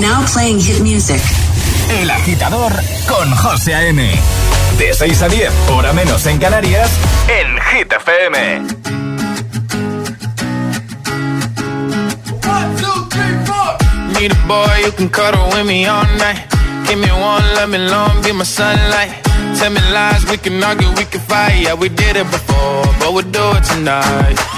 Now playing hit music. El agitador con José A.M. De 6 a 10, hora menos en Canarias, en Hit FM. Need a boy you can cuddle with me all night. Give me one, let me long, be my sunlight. Tell me lies, we can argue, we can fight. Yeah, we did it before, but we'll do it tonight.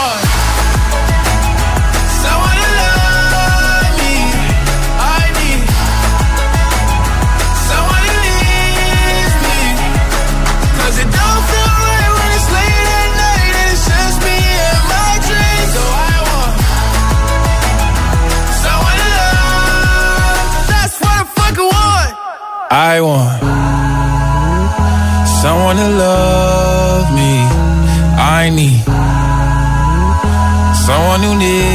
someone who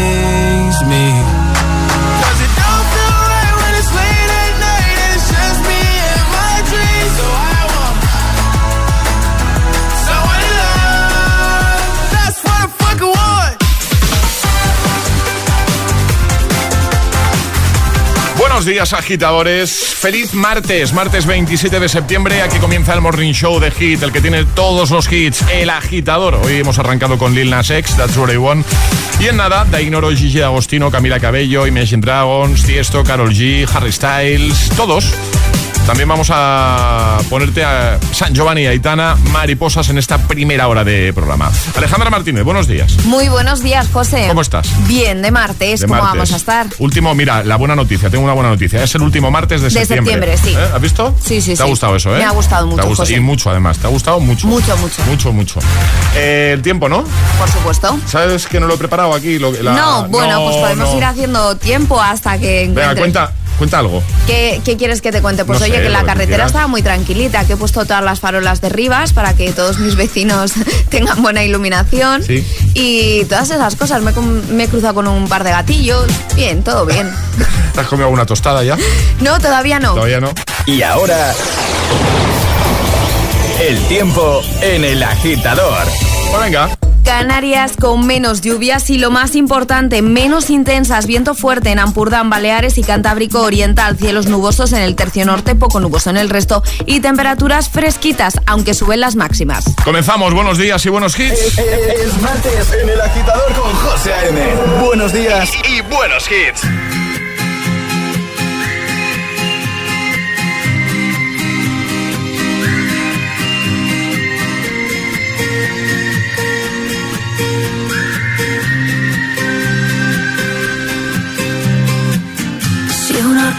Días, agitadores. Feliz martes, martes 27 de septiembre. Aquí comienza el Morning Show de Hit, el que tiene todos los hits, el agitador. Hoy hemos arrancado con Lil Nas X, That's What I Want. Y en nada, Dainoro, Gigi Agostino, Camila Cabello, Imagine Dragons, Tiesto, Carol G, Harry Styles, todos. También vamos a ponerte a San Giovanni y Aitana, mariposas en esta primera hora de programa. Alejandra Martínez, buenos días. Muy buenos días, José. ¿Cómo estás? Bien, de martes. De ¿Cómo martes. vamos a estar? Último, mira, la buena noticia, tengo una buena noticia. Es el último martes de, De septiembre, sí. ¿Eh? ¿Has visto? Sí, sí, ¿Te ha gustado eso, eh? Me ha gustado mucho. Y mucho, además. ¿Te ha gustado mucho? Mucho, mucho. Mucho, mucho. Eh, el tiempo, ¿no? Por supuesto. ¿Sabes que no lo he preparado aquí? Lo- la- no, bueno, pues podemos no. ir haciendo tiempo hasta que Venga, encuentre- cuenta, cuenta algo. ¿Qué, qué quieres que te cuente? Pues No oye, sé, que la carretera estaba muy tranquilita, que he puesto todas las farolas de Rivas para que todos mis vecinos tengan buena iluminación. Sí. Y todas esas cosas. Me, me he cruzado con un par de gatillos. Bien, todo bien. ¿Te has comido alguna tostada ya? No, todavía no. Todavía no. Y ahora, el tiempo en el agitador. Pues venga. Canarias con menos lluvias y lo más importante, menos intensas, viento fuerte en Ampurdán, Baleares y Cantábrico Oriental, cielos nubosos en el tercio norte, poco nuboso en el resto y temperaturas fresquitas, aunque suben las máximas. Comenzamos. Buenos días y buenos hits. Es martes en el agitador con José A.M. Buenos días Y buenos hits.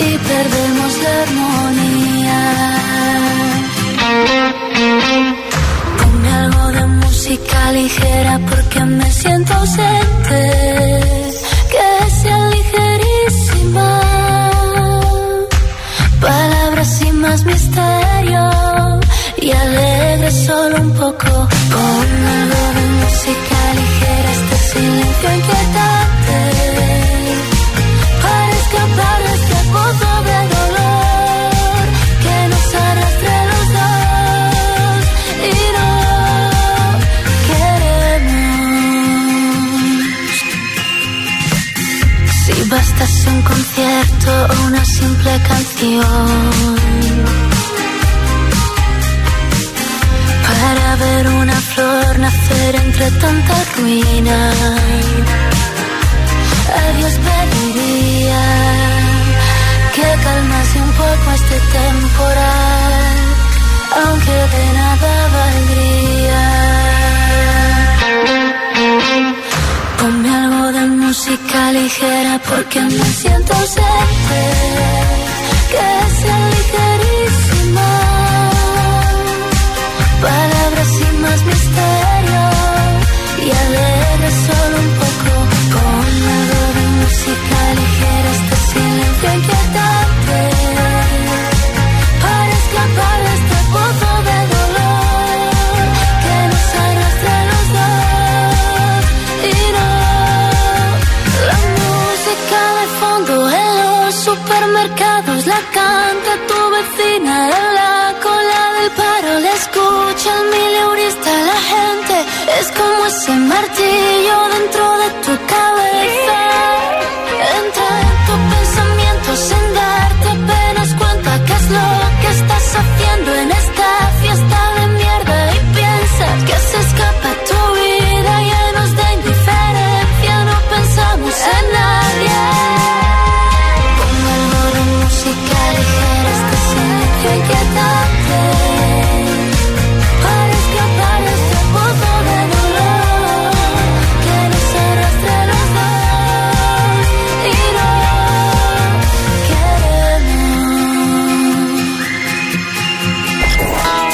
y perdemos la armonía. Ponme algo de música ligera porque me siento ausente. Que sea ligerísima. Palabras sin más misterio y alegre solo un poco. Ponme algo de música ligera este silencio inquietante. Concierto o una simple canción para ver una flor nacer entre tanta ruina. A Dios pediría que calmase un poco este temporal, aunque de nada valdría. Ponme algo de música ligera porque me siento ausente, que sea ligerísima. Palabras sin más misterio y alegre solo un poco. Ponme algo de música ligera, este silencio inquietante. Ese martillo dentro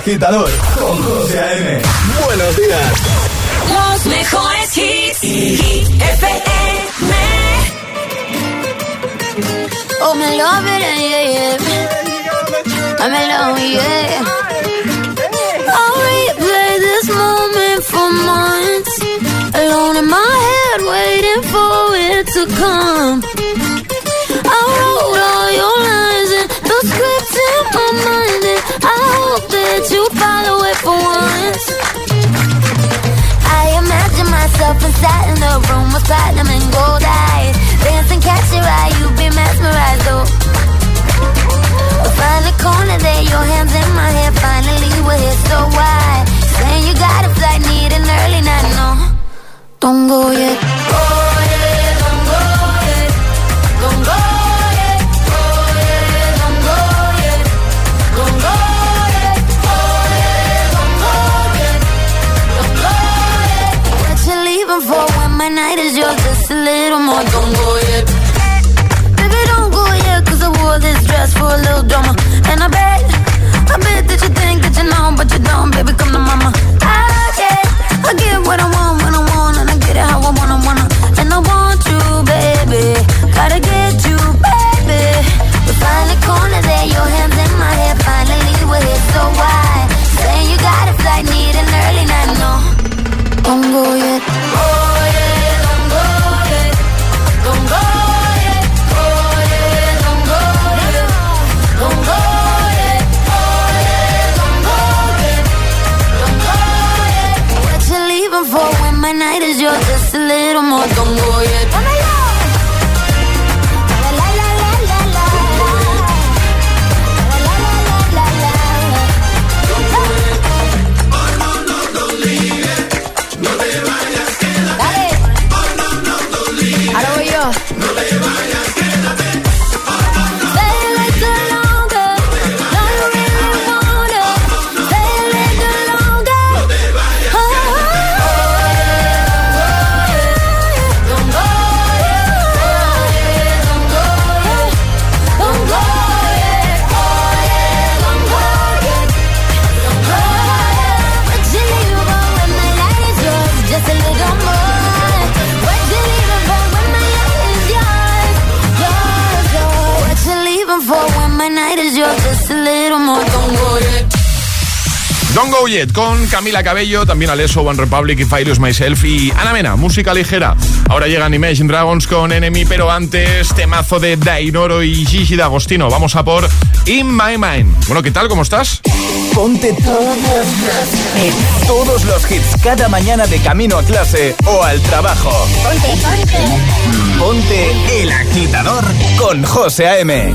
Agitador con José A.M. Buenos días. Los mejores hits. FM. Oh, me love it, yeah, yeah. I'm alone, yeah. I'll replay this moment for months. Alone in my head, waiting for it to come. I wrote all your lines and the script in my mind, myself inside in the room with platinum and gold eyes. Dancing, catch your eye, you be mesmerized, though. Find a corner there, your hands in my hair. Finally, we're here, so why? Saying you got a flight, need an early night, no. Don't go yet. Oh, Con Camila Cabello, también Alesso, One Republic y Fire Myself y Ana Mena, música ligera. Ahora llegan Imagine Dragons con Enemy, pero antes temazo de Dainoro y Gigi D'Agostino. Vamos a por In My Mind. Bueno, ¿qué tal? ¿Cómo estás? Ponte todos los hits. Cada mañana de camino a clase o al trabajo. Ponte, ponte. Ponte el agitador con José A.M.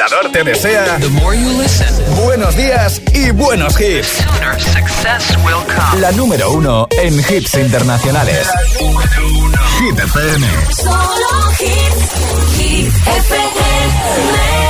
agitador te desea buenos días y buenos hits. La número uno en hits internacionales. Hit FM. Solo hits. Hit FM.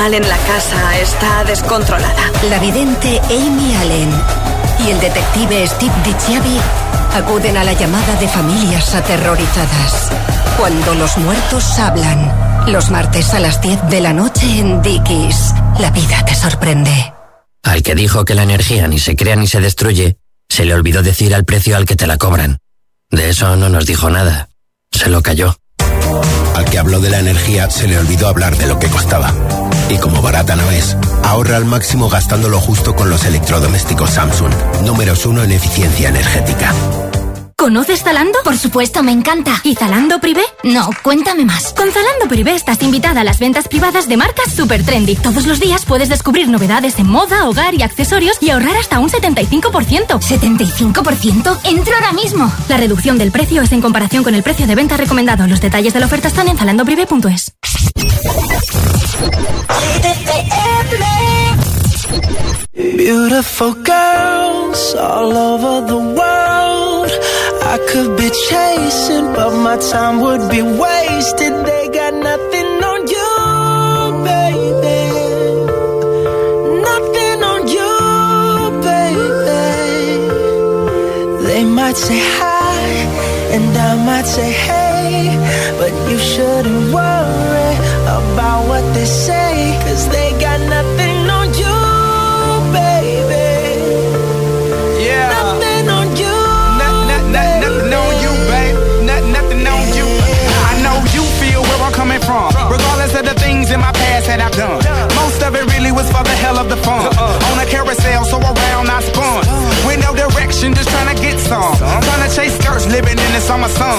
paranormal en la casa está descontrolada. La vidente Amy Allen y el detective Steve DiCiavi acuden a la llamada de familias aterrorizadas. Cuando los muertos hablan. Los martes a las 10 de la noche en Dickies. La vida te sorprende. Al que dijo que la energía ni se crea ni se destruye, se le olvidó decir al precio al que te la cobran. De eso no nos dijo nada. Se lo cayó. Al que habló de la energía se le olvidó hablar de lo que costaba. Y como barata no es, ahorra al máximo gastando lo justo con los electrodomésticos Samsung, números uno en eficiencia energética. ¿Conoces Zalando? Por supuesto, me encanta. ¿Y Zalando Privé? No, cuéntame más. Con Zalando Privé estás invitada a las ventas privadas de marcas super trendy. Todos los días puedes descubrir novedades en moda, hogar y accesorios y ahorrar hasta un 75%. ¿75%? ¡Entro ahora mismo! La reducción del precio es en comparación con el precio de venta recomendado. Los detalles de la oferta están en zalandoprivé.es. Beautiful girls all over the world. I could be chasing, but my time would be wasted. They got nothing on you, baby. Nothing on you, baby. They might say hi, and I might say hey, but you shouldn't worry about what they say, cause they got nothing on you, baby. Yeah. Nothing on you. Nothing, nothing on you, babe. Nothing, nothing on you. I know you feel where I'm coming from. Regardless of the things in my past that I've done. Most of it really was for the hell of the fun. Uh-uh. On a carousel, so around I spun. Just trying to get some. Trying to chase skirts, living in the summer sun.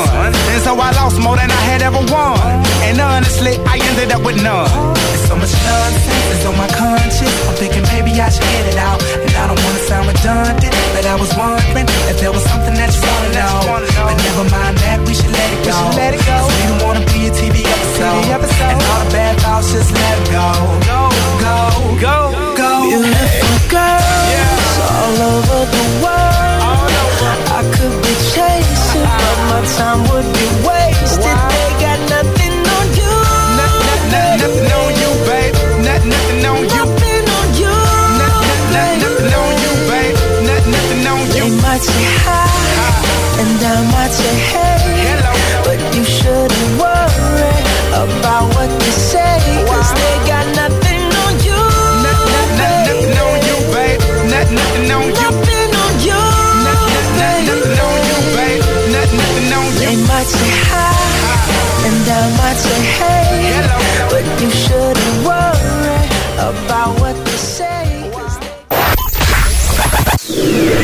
And so I lost more than I had ever won. And honestly, I ended up with none. There's so much nonsense is on my conscience. I'm thinking maybe I should get it out. And I don't wanna sound redundant, but I was wondering if there was something that you wanna know. But never mind that, we should let it go. let it go. we don't wanna be a TV episode. And all the bad thoughts, just let it go. Go, go, go, go. Beautiful girls all over the world. But my time would be wasted. They got nothing on you. Nothing, nothing on you, babe. Nothing, nothing on you. Nothing on you. Nothing, nothing on you, babe. Nothing, nothing on you. They might say hi, and I might say hey,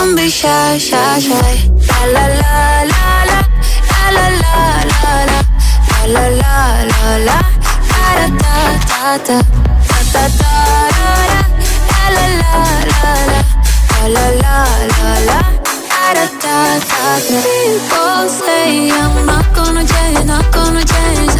Don't be shy, shy, shy. La la la la la, la la la la la, la la la da da da da, da da da da da, la la la la la, la la la la la. People say I'm not gonna change, not gonna change.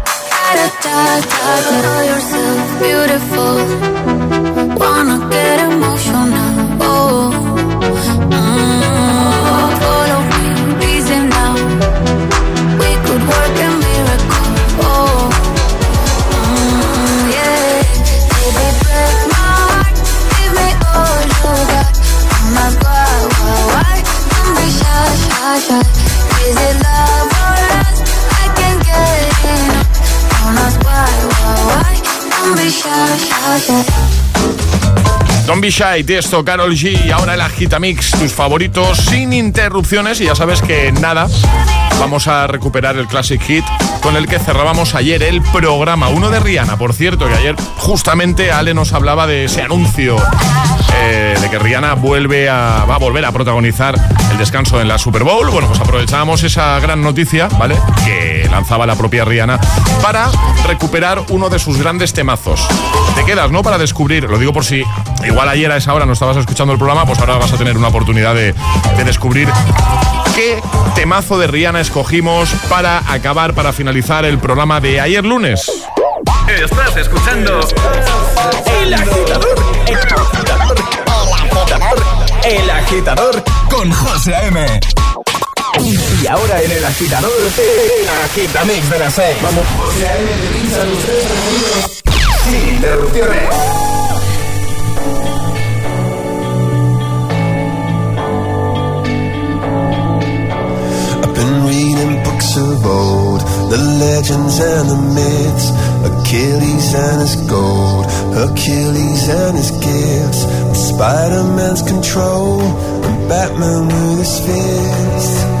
Da da yourself beautiful. Wanna get emotional. Don't be shy, Tiesto, Carol G y ahora el Agitamix, tus favoritos sin interrupciones y ya sabes que nada, vamos a recuperar el Classic Hit con el que cerrábamos ayer el programa. Uno de Rihanna, por cierto, que ayer justamente Ale nos hablaba de ese anuncio eh, de que Rihanna vuelve a, va a volver a protagonizar el descanso en la Super Bowl. Bueno, pues aprovechábamos esa gran noticia, ¿vale? Que lanzaba la propia Rihanna para recuperar uno de sus grandes temazos. Te quedas, ¿no? Para descubrir, lo digo por si igual ayer a esa hora no estabas escuchando el programa, pues ahora vas a tener una oportunidad de, de descubrir qué temazo de Rihanna escogimos para acabar, para finalizar el programa de ayer lunes. Estás escuchando El Agitador. El Agitador. El Agitador. El Agitador con José A.M. Y ahora en El Agitador, El Agitamix de las 6. Vamos. Sin interrupciones. I've been reading books of old, the legends and the myths, Achilles and his gold, Hercules and his gifts, and Spider-Man's control, and Batman with his fist.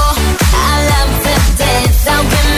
without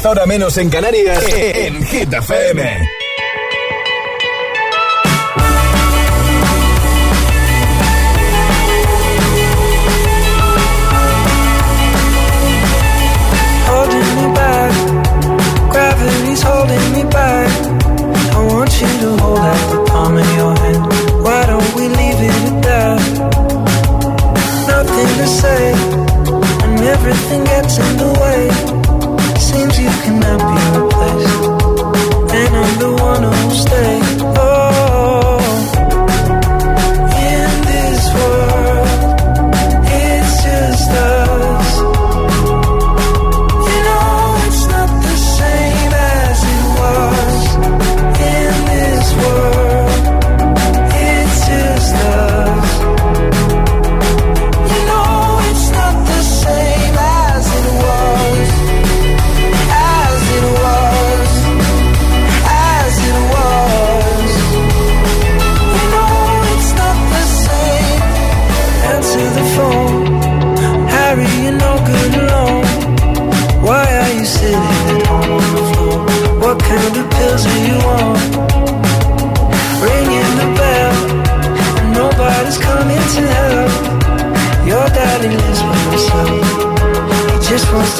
10 horas menos en Canarias, e, en Hit FM. Me back, gravity's holding me back. I want you to hold out the palm of your hand. Why don't we leave it at that? Nothing to say, and everything gets in the way. you cannot be replaced. And I'm the one who'll stay.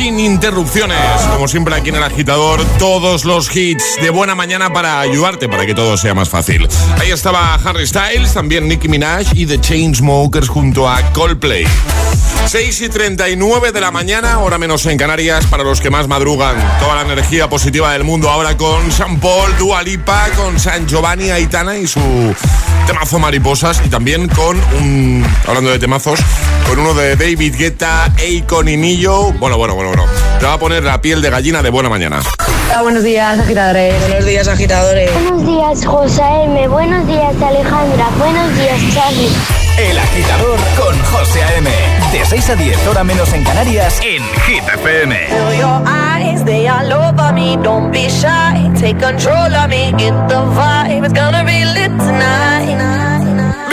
Sin interrupciones. Como siempre aquí en el agitador, todos los hits de buena mañana para ayudarte, para que todo sea más fácil. Ahí estaba Harry Styles, también Nicki Minaj y The Chainsmokers junto a Coldplay. 6 y 39 de la mañana, hora menos en Canarias, para los que más madrugan. Toda la energía positiva del mundo ahora con San Paul, Dua Lipa, con San Giovanni Aitana y su temazo Mariposas. Y también con un, hablando de temazos, con uno de David Guetta, Akon y Nillo. Bueno, bueno, bueno, bueno. Te va a poner la piel de gallina de buena mañana. Hola, buenos días, agitadores. Buenos días, agitadores. Buenos días, José M. Buenos días, Alejandra. Buenos días, Charlie. El agitador con José A.M. De 6 a 10, hora menos en Canarias, en Hit FM. Feel your eyes, they all over me. Don't be shy, take control of me. Get the vibe, it's gonna be lit tonight.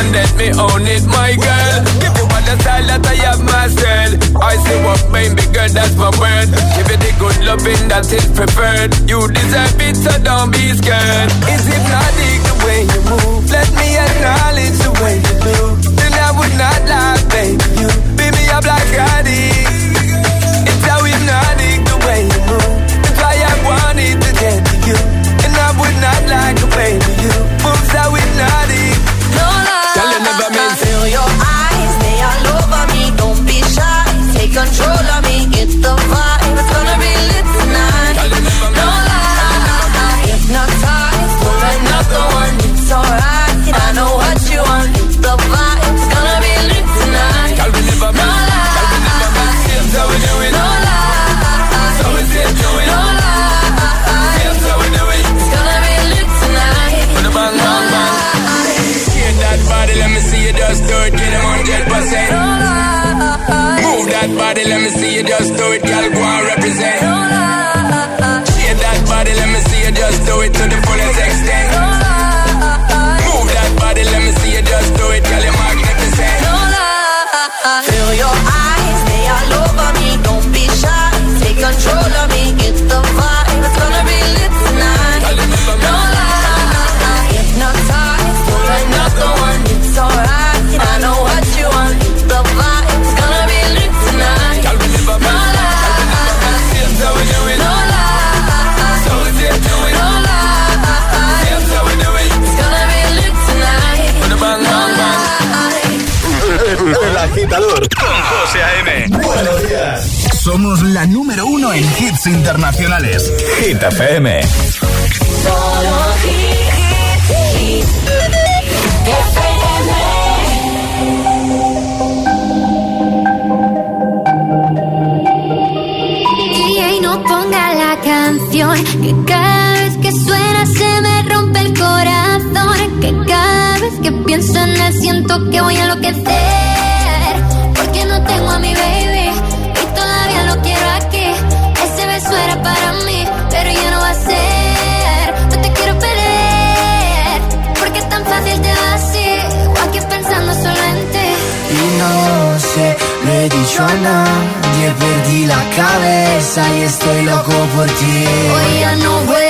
and let me own it, my girl. Give you all the style that I have myself. I say what baby girl, that's my word. Give you the good loving that is preferred. You deserve it, so don't be scared. Is it not the way you move? Let me acknowledge the way you do. Then I would not lie, baby. You beat me up like I. It's hypnotic the way you move. Why I wanted to get to you. And I would not like to baby let me see you just do it. Girl, Somos la número uno en hits internacionales. Hit FM. Solo hit, hit, FM. No ponga la canción que cada vez que suena se me rompe el corazón que cada vez que pienso en él siento que voy a enloquecer dicho a nadie, perdí la cabeza y estoy loco por ti. Hoy ya no vuelan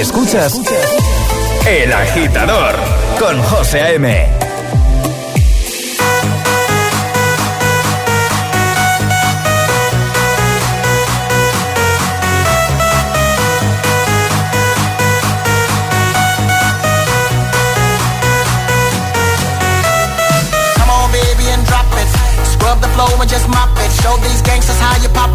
Escuchas El Agitador con José A.M. Scrub the flow and just mop it. Show these gangsters how you pop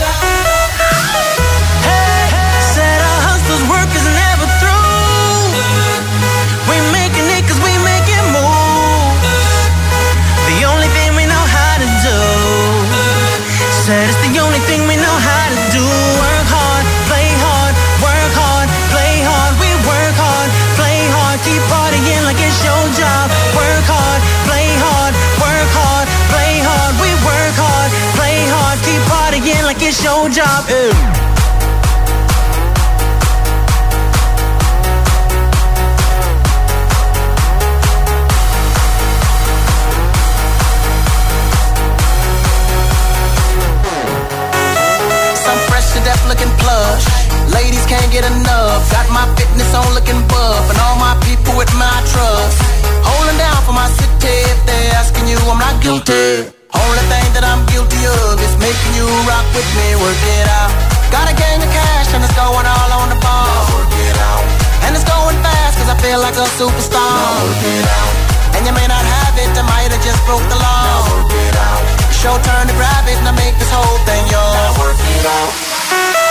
It's your job. Ew. Some fresh to death looking plush. Ladies can't get enough. Got my fitness on looking buff. And all my people with my trust. Holding down for my city. If they're asking you, I'm not guilty. Only thing that I'm guilty of is making you rock with me. Work it out. Got a gang of cash and it's going all on the ball. work it out. And it's going fast cause I feel like a superstar. work it out. And you may not have it, I might have just broke the law. work it out. Your turn to grab it and I make this whole thing yours. Now work it out.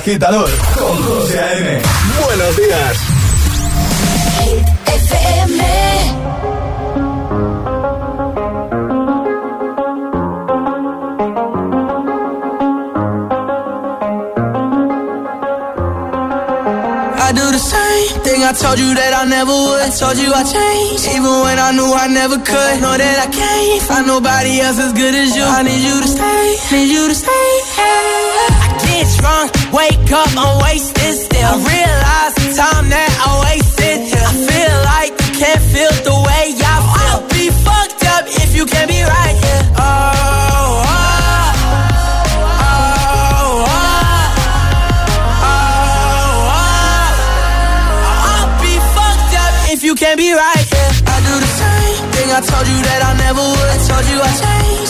Agitador con José A.M. Buenos días. I I do the same thing I told you that I never would. I told you I changed, even when I knew I never could. Know that I can't find nobody else as good as you. I need you to stay, need you to stay. I get drunk, wake up, I'm wasted still. I realize the time that I wasted. I feel like you can't feel the way I feel. I'll be fucked up if you can't be right here. Oh, oh, oh, oh, oh, oh. You can't be right here. I do the same thing I told you that I never would. I told you I changed,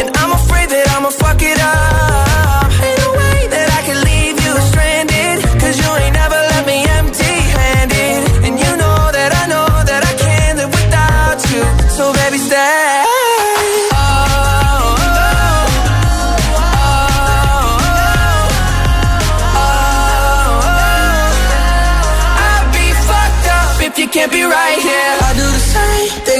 And I'm afraid that I'ma fuck it up. Ain't no way that I can leave you stranded. Cause you ain't never left me empty handed. And you know that I know that I can't live without you. So baby, stay. Can't be right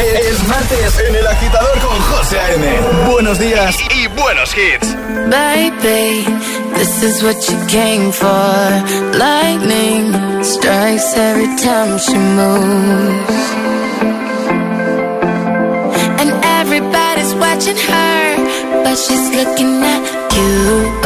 Es, es- es martes en el agitador con José A.M. Buenos días y, y buenos hits. Baby, this is what you came for. Lightning strikes every time she moves. And everybody's watching her, but she's looking at. You,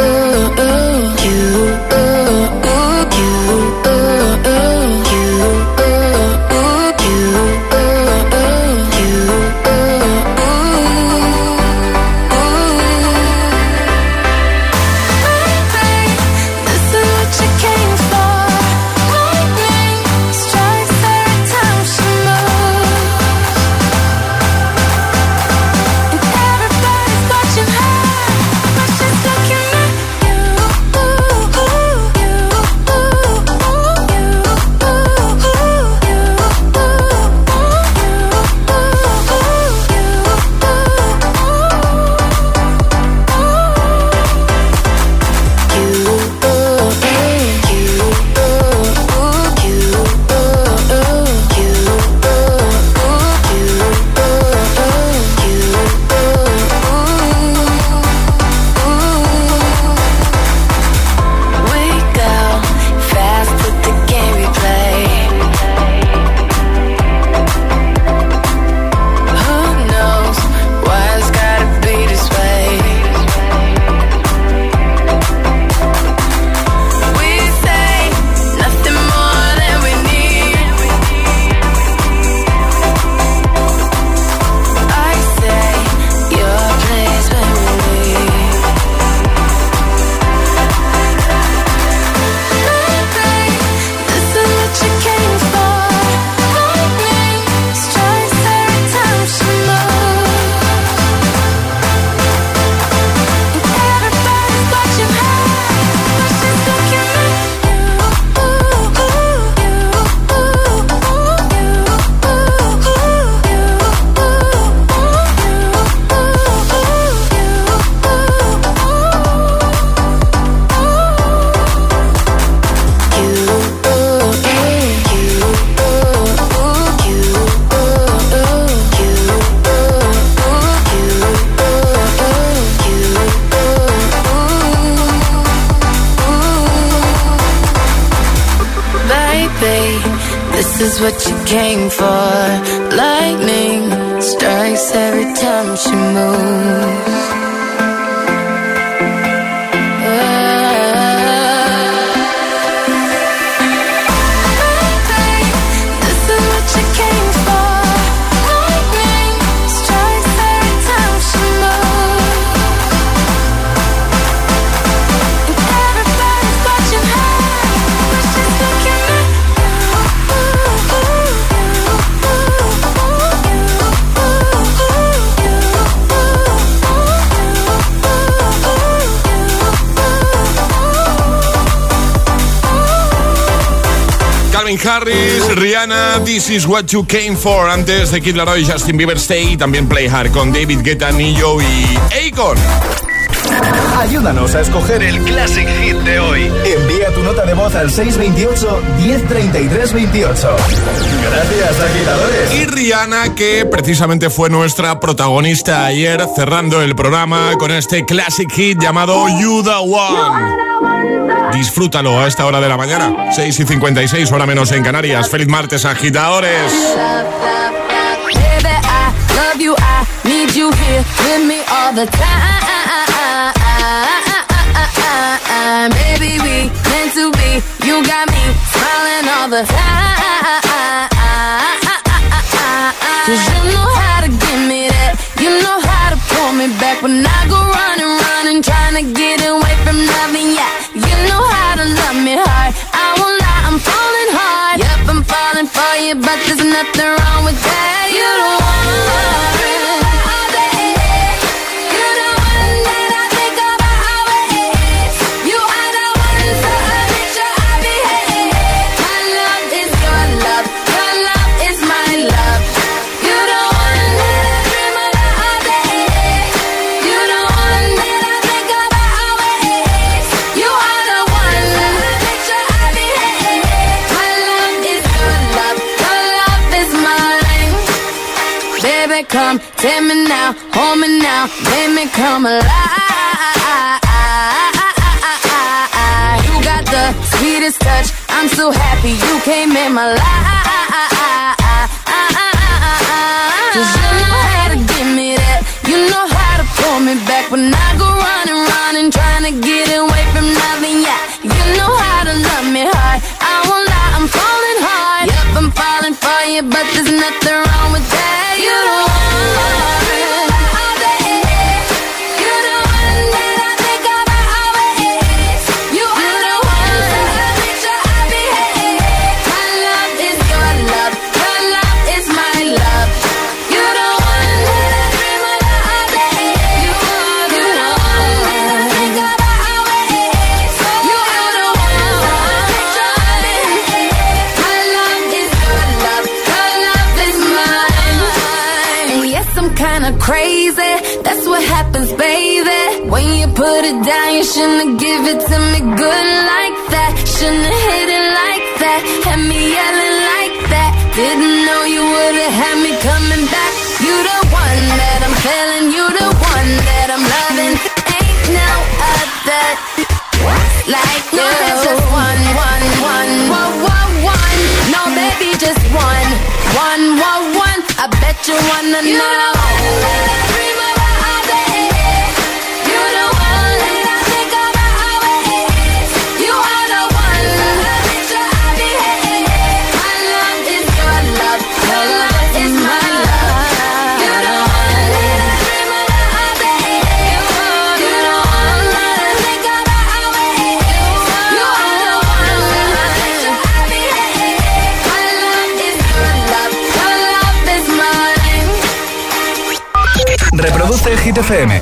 Calvin Harris, Rihanna, This is what you came for. Antes de Kid Laroi, Justin Bieber Stay, también Play Hard con David Guetta, Nillo y Akon. Ayúdanos a escoger el Classic Hit de hoy. Envía tu nota de voz al 628 1033 28. Gracias, agitadores. Y Rihanna, que precisamente fue nuestra protagonista ayer, cerrando el programa con este Classic Hit llamado You the One. Disfrútalo a esta hora de la mañana, 6 y 56, hora menos en Canarias. Feliz martes, agitadores. Baby, we meant to be. You got me smiling all the time. Cause you know how to give me that. You know how to pull me back when I go running, running, trying to get away from loving. Yeah, love me hard. I won't lie, I'm falling hard. Yep, I'm falling for you, but there's nothing wrong with that. You don't Come take me now, hold me now, make me come alive. You got the sweetest touch, I'm so happy you came in my life. Cause you know how to give me that, you know how to pull me back when I go running, running, trying to get away from loving. Yeah, you know how to love me hard. Falling for you, but there's nothing wrong with that. You don't want put it down, you shouldn't give it to me good like that. Shouldn't hit it like that. Had me yelling like that. Didn't know you would've had me coming back. You the one that I'm feeling. You the one that I'm loving. Ain't no other like you. No, there's just one, one, one, one, one, one. No, baby, just one, one, one, one. I bet you wanna know. You the FM.